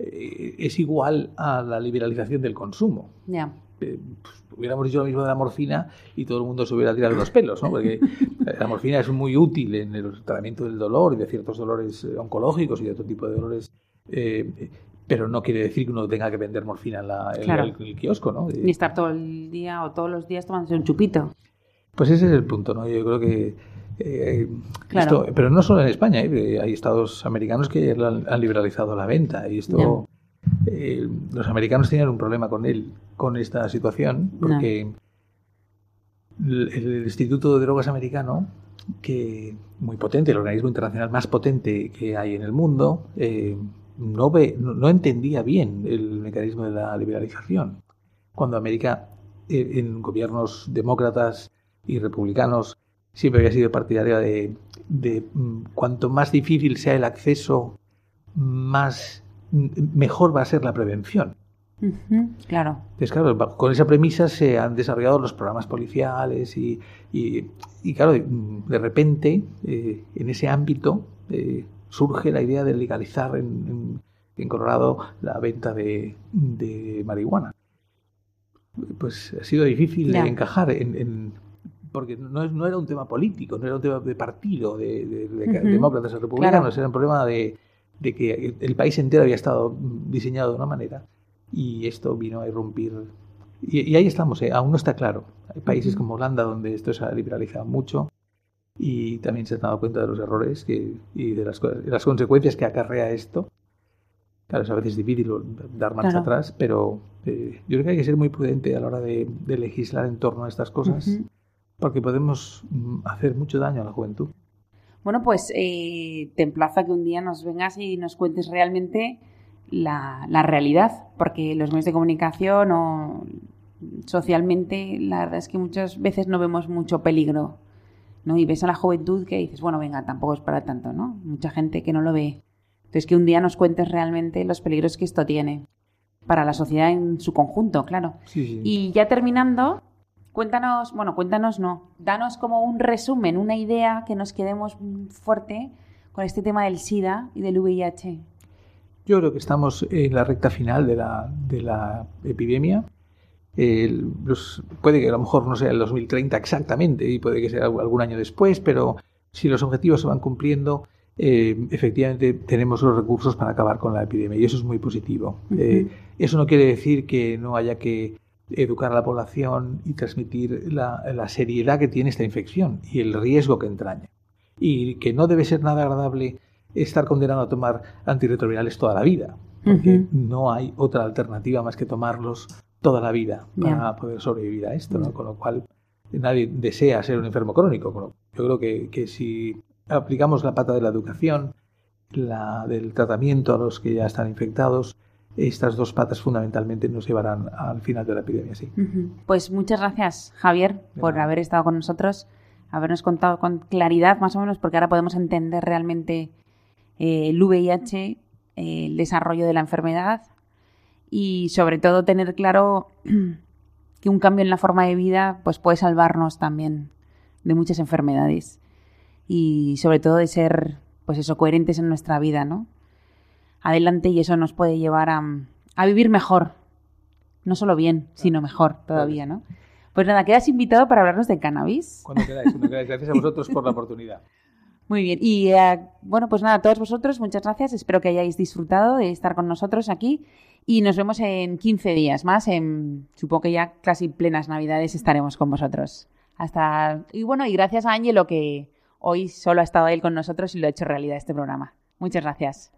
eh, es igual a la liberalización del consumo. Ya. Eh, pues, hubiéramos dicho lo mismo de la morfina y todo el mundo se hubiera tirado los pelos, ¿no? Porque la morfina es muy útil en el tratamiento del dolor y de ciertos dolores eh, oncológicos y de otro tipo de dolores, eh, pero no quiere decir que uno tenga que vender morfina en, la, en el, en el kiosco, ¿no? Eh, Ni estar todo el día o todos los días tomándose un chupito. Pues ese es el punto, ¿no? Yo creo que eh, Claro. esto, pero no solo en España, ¿eh? hay estados americanos que han liberalizado la venta y esto eh, los americanos tenían un problema con él, con esta situación, porque el, el Instituto de Drogas americano, que muy potente, el organismo internacional más potente que hay en el mundo, eh, no, ve, no, no entendía bien el mecanismo de la liberalización. Cuando América, eh, en gobiernos demócratas y republicanos, siempre había sido partidaria de, de mm, cuanto más difícil sea el acceso, más mejor va a ser la prevención. Claro. Entonces, claro, con esa premisa se han desarrollado los programas policiales y, y- y, claro, de repente eh, en ese ámbito eh, surge la idea de legalizar en, en- en Colorado la venta de, de marihuana. Pues ha sido difícil de encajar en, en- porque no, es- no era un tema político, no era un tema de partido, de, de- de Ujú. demócratas o republicanos, Claro. era un problema de, de que el país entero había estado diseñado de una manera. y esto vino a irrumpir. Y, y ahí estamos, ¿eh? aún no está claro. Hay países como Holanda donde esto se ha liberalizado mucho y también se han dado cuenta de los errores que, y de las, de las consecuencias que acarrea esto. Claro, es a veces difícil dar marcha Claro. atrás, pero eh, yo creo que hay que ser muy prudente a la hora de, de legislar en torno a estas cosas, porque podemos mm, hacer mucho daño a la juventud. Bueno, pues eh, te emplazo a que un día nos vengas y nos cuentes realmente la, la realidad, porque los medios de comunicación o socialmente, la verdad es que muchas veces no vemos mucho peligro, ¿no? Y ves a la juventud que dices, bueno, venga, tampoco es para tanto, ¿no? Mucha gente que no lo ve. Entonces, que un día nos cuentes realmente los peligros que esto tiene para la sociedad en su conjunto, claro. Sí, sí. Y ya terminando, cuéntanos, bueno, cuéntanos no, danos como un resumen, una idea que nos quedemos fuerte con este tema del SIDA y del VIH. Yo creo que estamos en la recta final de la, de la epidemia. Los- puede que a lo mejor no sea el 2030 exactamente y puede que sea algún año después, pero si los objetivos se van cumpliendo, eh, efectivamente tenemos los recursos para acabar con la epidemia y eso es muy positivo. Eh, eso no quiere decir que no haya que educar a la población y transmitir la, la seriedad que tiene esta infección y el riesgo que entraña. Y que no debe ser nada agradable estar condenado a tomar antirretrovirales toda la vida, porque no hay otra alternativa más que tomarlos toda la vida para poder sobrevivir a esto, ¿no? Con lo cual nadie desea ser un enfermo crónico. Yo creo que, que si aplicamos la pata de la educación, la del tratamiento a los que ya están infectados, estas dos patas fundamentalmente nos llevarán al final de la epidemia, sí. Pues muchas gracias, Javier, por haber estado con nosotros, habernos contado con claridad más o menos, porque ahora podemos entender realmente eh, el VIH, eh, el desarrollo de la enfermedad y sobre todo tener claro que un cambio en la forma de vida pues puede salvarnos también de muchas enfermedades y sobre todo de ser pues eso coherentes en nuestra vida, ¿no? Adelante y eso nos puede llevar a, a vivir mejor, no solo bien, sino mejor todavía, ¿no? Pues nada, quedas invitado para hablarnos de cannabis. Cuando queráis, cuando queráis. Gracias a vosotros por la oportunidad. Muy bien. Y eh, bueno, pues nada, a todos vosotros, muchas gracias. Espero que hayáis disfrutado de estar con nosotros aquí. Y nos vemos en 15 días más. En, supongo que ya casi plenas Navidades estaremos con vosotros. Hasta. Y bueno, y gracias a Ángelo que hoy solo ha estado él con nosotros y lo ha hecho realidad este programa. Muchas gracias.